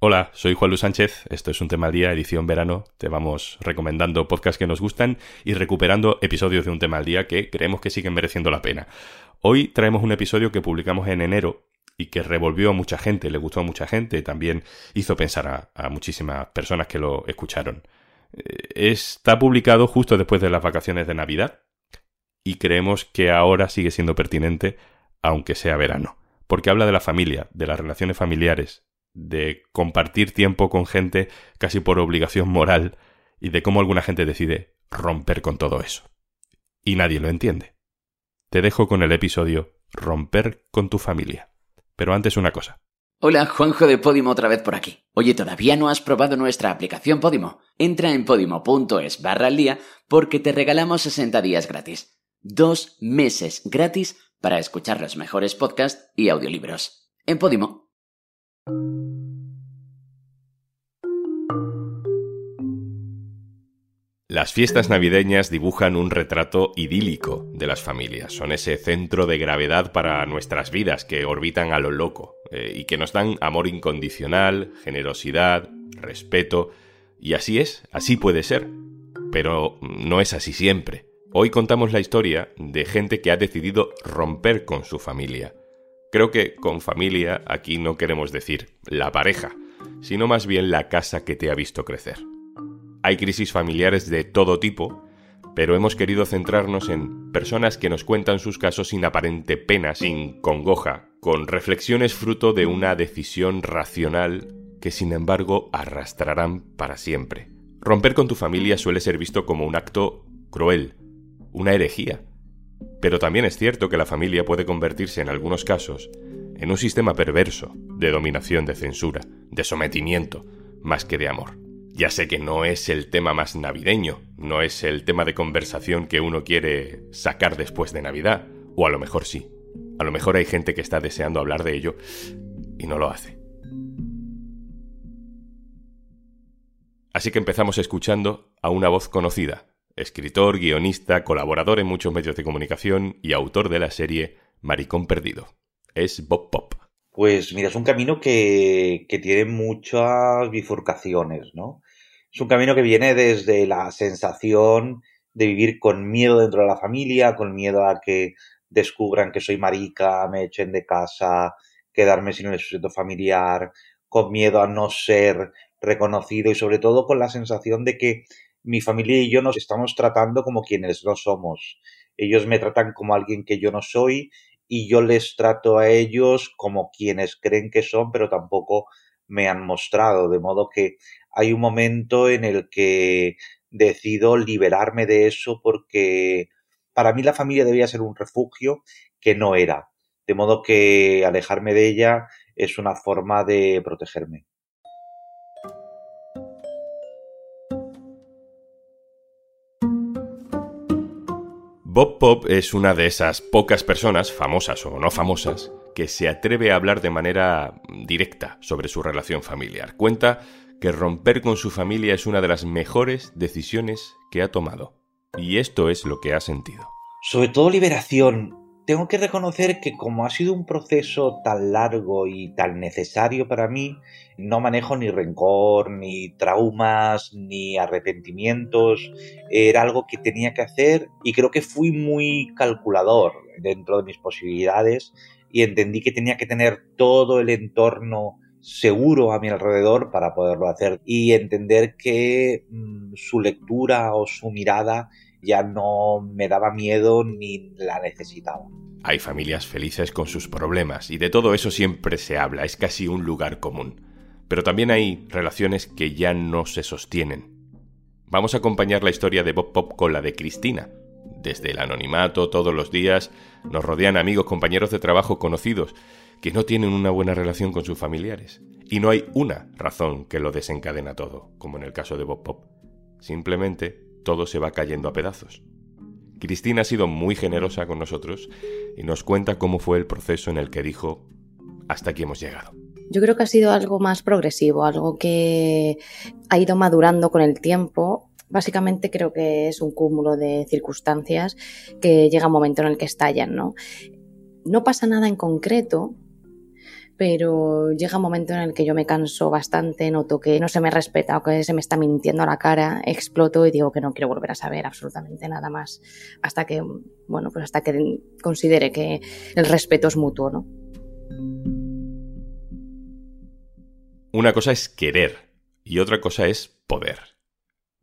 Hola, soy Juan Luis Sánchez, esto es un tema al día, edición verano, te vamos recomendando podcasts que nos gustan y recuperando episodios de un tema al día que creemos que siguen mereciendo la pena. Hoy traemos un episodio que publicamos en enero y que revolvió a mucha gente, le gustó a mucha gente, también hizo pensar a, a muchísimas personas que lo escucharon. Eh, está publicado justo después de las vacaciones de Navidad y creemos que ahora sigue siendo pertinente aunque sea verano, porque habla de la familia, de las relaciones familiares, de compartir tiempo con gente casi por obligación moral y de cómo alguna gente decide romper con todo eso. Y nadie lo entiende. Te dejo con el episodio Romper con tu familia. Pero antes una cosa. Hola, Juanjo de Podimo otra vez por aquí. Oye, ¿todavía no has probado nuestra aplicación Podimo? Entra en podimo.es barra al día porque te regalamos 60 días gratis. Dos meses gratis para escuchar los mejores podcasts y audiolibros. En Podimo. Las fiestas navideñas dibujan un retrato idílico de las familias. Son ese centro de gravedad para nuestras vidas que orbitan a lo loco eh, y que nos dan amor incondicional, generosidad, respeto. Y así es, así puede ser. Pero no es así siempre. Hoy contamos la historia de gente que ha decidido romper con su familia. Creo que con familia aquí no queremos decir la pareja, sino más bien la casa que te ha visto crecer. Hay crisis familiares de todo tipo, pero hemos querido centrarnos en personas que nos cuentan sus casos sin aparente pena, sin congoja, con reflexiones fruto de una decisión racional que sin embargo arrastrarán para siempre. Romper con tu familia suele ser visto como un acto cruel, una herejía. Pero también es cierto que la familia puede convertirse en algunos casos en un sistema perverso de dominación, de censura, de sometimiento, más que de amor. Ya sé que no es el tema más navideño, no es el tema de conversación que uno quiere sacar después de Navidad, o a lo mejor sí. A lo mejor hay gente que está deseando hablar de ello y no lo hace. Así que empezamos escuchando a una voz conocida, escritor, guionista, colaborador en muchos medios de comunicación y autor de la serie Maricón Perdido. Es Bob Pop. Pues mira, es un camino que, que tiene muchas bifurcaciones, ¿no? Es un camino que viene desde la sensación de vivir con miedo dentro de la familia, con miedo a que descubran que soy marica, me echen de casa, quedarme sin el sustento familiar, con miedo a no ser reconocido y sobre todo con la sensación de que mi familia y yo nos estamos tratando como quienes no somos. Ellos me tratan como alguien que yo no soy y yo les trato a ellos como quienes creen que son, pero tampoco me han mostrado, de modo que hay un momento en el que decido liberarme de eso porque para mí la familia debía ser un refugio que no era, de modo que alejarme de ella es una forma de protegerme. Bob Pop es una de esas pocas personas, famosas o no famosas, que se atreve a hablar de manera directa sobre su relación familiar. Cuenta que romper con su familia es una de las mejores decisiones que ha tomado. Y esto es lo que ha sentido. Sobre todo liberación. Tengo que reconocer que como ha sido un proceso tan largo y tan necesario para mí, no manejo ni rencor, ni traumas, ni arrepentimientos. Era algo que tenía que hacer y creo que fui muy calculador dentro de mis posibilidades y entendí que tenía que tener todo el entorno seguro a mi alrededor para poderlo hacer y entender que mm, su lectura o su mirada ya no me daba miedo ni la necesitaba. Hay familias felices con sus problemas y de todo eso siempre se habla, es casi un lugar común. Pero también hay relaciones que ya no se sostienen. Vamos a acompañar la historia de Bob Pop con la de Cristina, desde el anonimato, todos los días, nos rodean amigos, compañeros de trabajo, conocidos, que no tienen una buena relación con sus familiares. Y no hay una razón que lo desencadena todo, como en el caso de Bob Pop. Simplemente todo se va cayendo a pedazos. Cristina ha sido muy generosa con nosotros y nos cuenta cómo fue el proceso en el que dijo, hasta aquí hemos llegado. Yo creo que ha sido algo más progresivo, algo que ha ido madurando con el tiempo Básicamente creo que es un cúmulo de circunstancias que llega un momento en el que estallan, ¿no? No pasa nada en concreto, pero llega un momento en el que yo me canso bastante, noto que no se me respeta o que se me está mintiendo la cara, exploto y digo que no quiero volver a saber absolutamente nada más hasta que, bueno, pues hasta que considere que el respeto es mutuo, ¿no? Una cosa es querer y otra cosa es poder.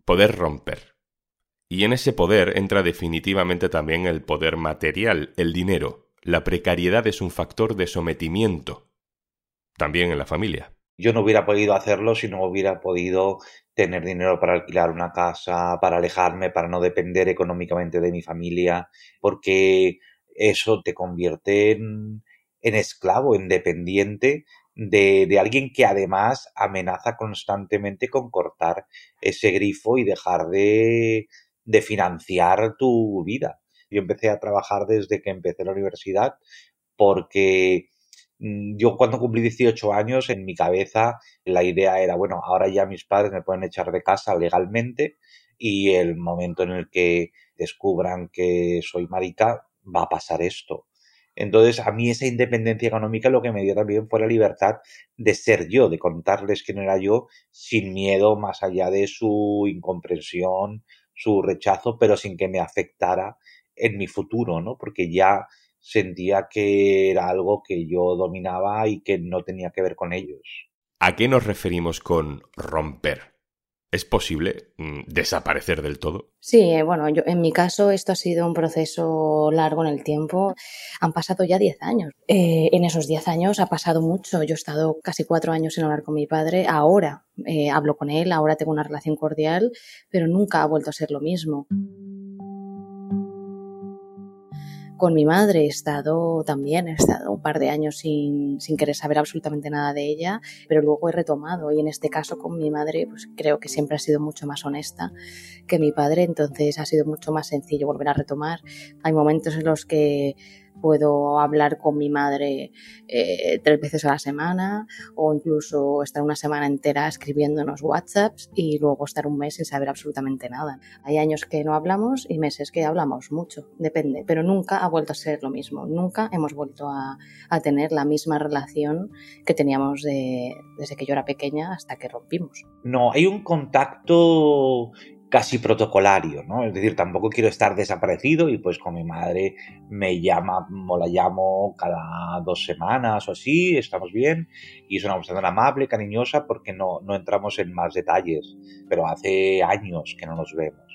Poder romper. Y en ese poder entra definitivamente también el poder material, el dinero. La precariedad es un factor de sometimiento también en la familia. Yo no hubiera podido hacerlo si no hubiera podido tener dinero para alquilar una casa, para alejarme, para no depender económicamente de mi familia, porque eso te convierte en, esclavo, en dependiente de, de, alguien que además amenaza constantemente con cortar ese grifo y dejar de, de financiar tu vida. Yo empecé a trabajar desde que empecé la universidad porque yo cuando cumplí 18 años, en mi cabeza la idea era, bueno, ahora ya mis padres me pueden echar de casa legalmente y el momento en el que descubran que soy marica va a pasar esto. Entonces, a mí esa independencia económica lo que me dio también fue la libertad de ser yo, de contarles quién era yo, sin miedo más allá de su incomprensión, su rechazo, pero sin que me afectara en mi futuro, ¿no? Porque ya sentía que era algo que yo dominaba y que no tenía que ver con ellos. ¿A qué nos referimos con romper? ¿Es posible mm, desaparecer del todo? Sí, eh, bueno, yo, en mi caso esto ha sido un proceso largo en el tiempo. Han pasado ya 10 años. Eh, en esos 10 años ha pasado mucho. Yo he estado casi cuatro años sin hablar con mi padre. Ahora eh, hablo con él, ahora tengo una relación cordial, pero nunca ha vuelto a ser lo mismo. Con mi madre he estado también, he estado un par de años sin, sin, querer saber absolutamente nada de ella, pero luego he retomado y en este caso con mi madre pues creo que siempre ha sido mucho más honesta que mi padre, entonces ha sido mucho más sencillo volver a retomar. Hay momentos en los que puedo hablar con mi madre eh, tres veces a la semana o incluso estar una semana entera escribiéndonos WhatsApps y luego estar un mes sin saber absolutamente nada. Hay años que no hablamos y meses que hablamos mucho, depende, pero nunca ha vuelto a ser lo mismo, nunca hemos vuelto a, a tener la misma relación que teníamos desde que yo era pequeña hasta que rompimos. No, hay un contacto casi protocolario, ¿no? Es decir, tampoco quiero estar desaparecido y pues con mi madre me llama o la llamo cada dos semanas o así, estamos bien y es una persona amable, cariñosa porque no, no entramos en más detalles, pero hace años que no nos vemos.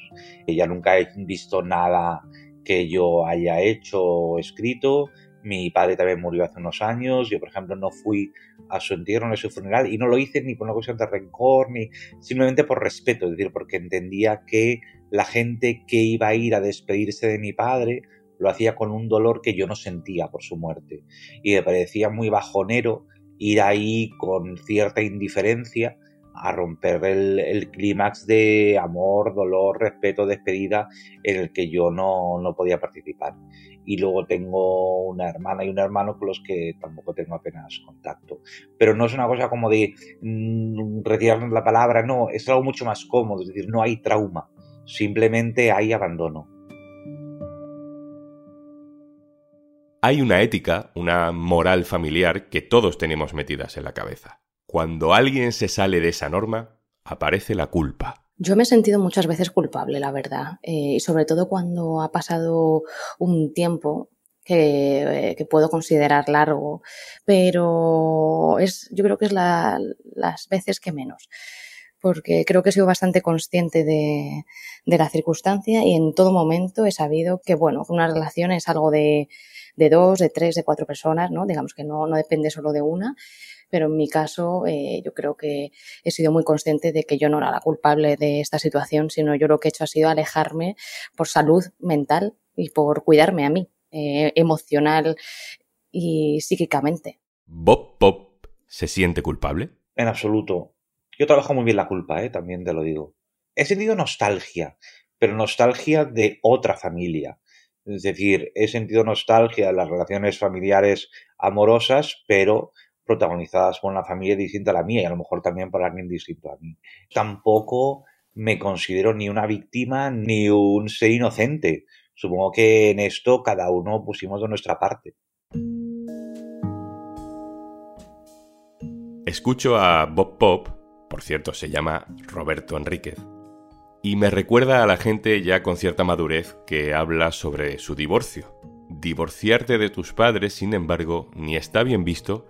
Ella nunca ha visto nada que yo haya hecho o escrito, mi padre también murió hace unos años. Yo, por ejemplo, no fui a su entierro ni a su funeral y no lo hice ni por una cuestión de rencor, ni simplemente por respeto, es decir, porque entendía que la gente que iba a ir a despedirse de mi padre lo hacía con un dolor que yo no sentía por su muerte. Y me parecía muy bajonero ir ahí con cierta indiferencia a romper el, clímax de amor, dolor, respeto, despedida en el que yo no, no podía participar y luego tengo una hermana y un hermano con los que tampoco tengo apenas contacto. Pero no es una cosa como de mm, retirarnos la palabra, no, es algo mucho más cómodo, es decir, no hay trauma, simplemente hay abandono. Hay una ética, una moral familiar que todos tenemos metidas en la cabeza. Cuando alguien se sale de esa norma, aparece la culpa. Yo me he sentido muchas veces culpable, la verdad, eh, y sobre todo cuando ha pasado un tiempo que, eh, puedo considerar largo, pero es, yo creo que es las veces que menos, porque creo que he sido bastante consciente de, la circunstancia y en todo momento he sabido que, bueno, una relación es algo de, de dos, de tres, de cuatro personas, ¿no? Digamos que no, no depende solo de una pero en mi caso eh, yo creo que he sido muy consciente de que yo no era la culpable de esta situación, sino yo lo que he hecho ha sido alejarme por salud mental y por cuidarme a mí, eh, emocional y psíquicamente. ¿Bob Pop se siente culpable? En absoluto. Yo trabajo muy bien la culpa, ¿eh? también te lo digo. He sentido nostalgia, pero nostalgia de otra familia. Es decir, he sentido nostalgia de las relaciones familiares amorosas, pero protagonizadas por una familia distinta a la mía y a lo mejor también por alguien distinto a mí. Tampoco me considero ni una víctima ni un ser inocente. Supongo que en esto cada uno pusimos de nuestra parte. Escucho a Bob Pop, por cierto, se llama Roberto Enríquez, y me recuerda a la gente ya con cierta madurez que habla sobre su divorcio. Divorciarte de tus padres, sin embargo, ni está bien visto,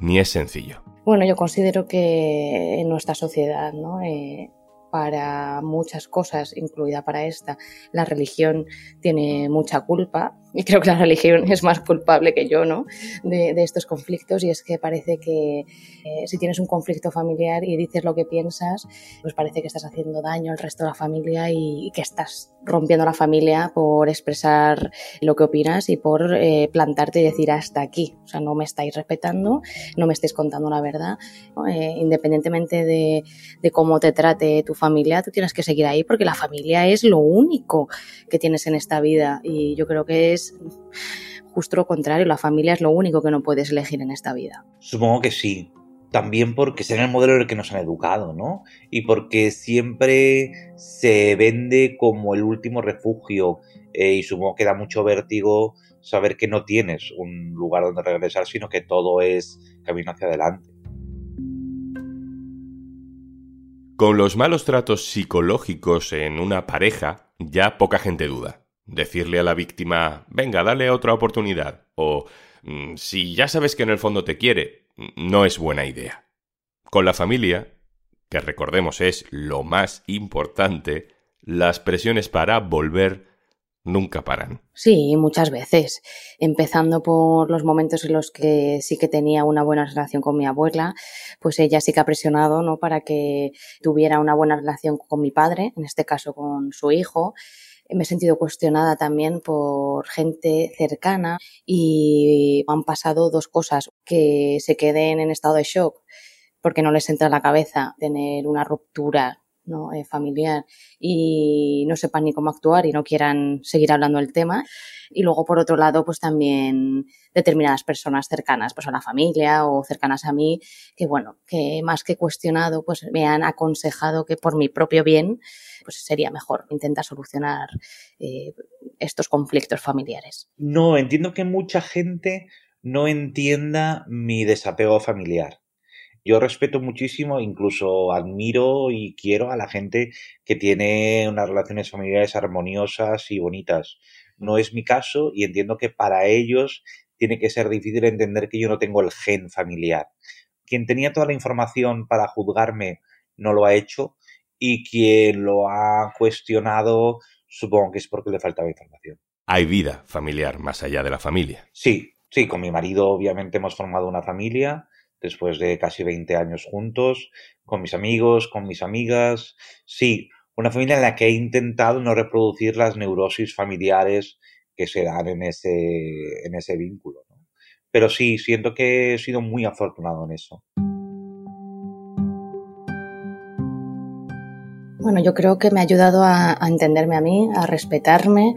ni es sencillo. Bueno, yo considero que en nuestra sociedad, ¿no? Eh, para muchas cosas, incluida para esta, la religión tiene mucha culpa y creo que la religión es más culpable que yo, ¿no? De, estos conflictos y es que parece que eh, si tienes un conflicto familiar y dices lo que piensas, pues parece que estás haciendo daño al resto de la familia y, que estás rompiendo la familia por expresar lo que opinas y por eh, plantarte y decir hasta aquí. O sea, no me estáis respetando, no me estáis contando la verdad. Eh, independientemente de, de cómo te trate tu familia, tú tienes que seguir ahí porque la familia es lo único que tienes en esta vida y yo creo que es justo lo contrario, la familia es lo único que no puedes elegir en esta vida. Supongo que sí. También porque es el modelo en el que nos han educado, ¿no? Y porque siempre se vende como el último refugio. Eh, y supongo que da mucho vértigo saber que no tienes un lugar donde regresar, sino que todo es camino hacia adelante. Con los malos tratos psicológicos en una pareja, ya poca gente duda decirle a la víctima, venga, dale otra oportunidad, o mm, si ya sabes que en el fondo te quiere, no es buena idea. Con la familia, que recordemos es lo más importante, las presiones para volver nunca paran. Sí, muchas veces. Empezando por los momentos en los que sí que tenía una buena relación con mi abuela, pues ella sí que ha presionado, ¿no? Para que tuviera una buena relación con mi padre, en este caso con su hijo me he sentido cuestionada también por gente cercana y han pasado dos cosas, que se queden en estado de shock porque no les entra en la cabeza tener una ruptura ¿no? Eh, familiar y no sepan ni cómo actuar y no quieran seguir hablando del tema. Y luego, por otro lado, pues también determinadas personas cercanas, pues a la familia o cercanas a mí, que bueno, que más que cuestionado, pues me han aconsejado que por mi propio bien, pues sería mejor intentar solucionar eh, estos conflictos familiares. No, entiendo que mucha gente no entienda mi desapego familiar. Yo respeto muchísimo, incluso admiro y quiero a la gente que tiene unas relaciones familiares armoniosas y bonitas. No es mi caso y entiendo que para ellos tiene que ser difícil entender que yo no tengo el gen familiar. Quien tenía toda la información para juzgarme no lo ha hecho y quien lo ha cuestionado supongo que es porque le faltaba información. Hay vida familiar más allá de la familia. Sí, sí, con mi marido obviamente hemos formado una familia después de casi 20 años juntos, con mis amigos, con mis amigas. Sí, una familia en la que he intentado no reproducir las neurosis familiares que se dan en ese, en ese vínculo. Pero sí, siento que he sido muy afortunado en eso. Bueno, yo creo que me ha ayudado a, entenderme a mí, a respetarme,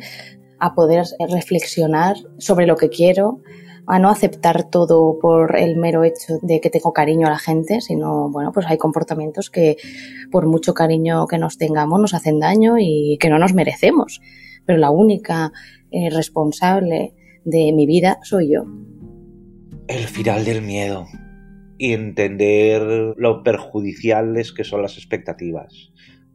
a poder reflexionar sobre lo que quiero, a no aceptar todo por el mero hecho de que tengo cariño a la gente, sino, bueno, pues hay comportamientos que por mucho cariño que nos tengamos nos hacen daño y que no nos merecemos. Pero la única eh, responsable de mi vida soy yo. El final del miedo y entender lo perjudiciales que son las expectativas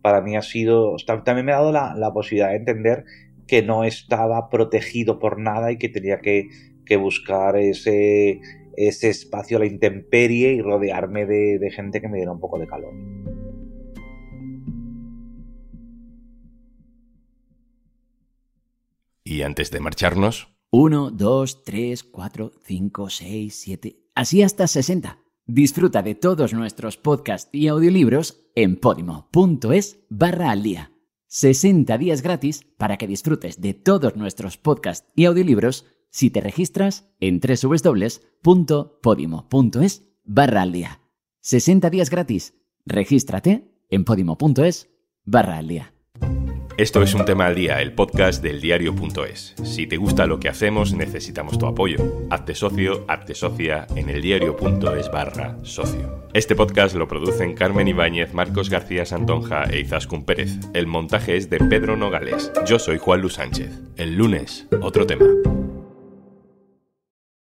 para mí ha sido, también me ha dado la, posibilidad de entender que no estaba protegido por nada y que tenía que, buscar ese, ese espacio a la intemperie y rodearme de, de gente que me diera un poco de calor. Y antes de marcharnos... 1, 2, 3, 4, 5, 6, 7... Así hasta 60. Disfruta de todos nuestros podcasts y audiolibros en podimo.es barra al día. 60 días gratis para que disfrutes de todos nuestros podcasts y audiolibros si te registras en www.podimo.es barra al día. 60 días gratis. Regístrate en podimo.es barra al día. Esto es un tema al día, el podcast del diario.es. Si te gusta lo que hacemos, necesitamos tu apoyo. Hazte socio, hazte socia en el diario.es barra socio. Este podcast lo producen Carmen Ibáñez, Marcos García Santonja e Izaskun Pérez. El montaje es de Pedro Nogales. Yo soy Juan Luis Sánchez. El lunes, otro tema.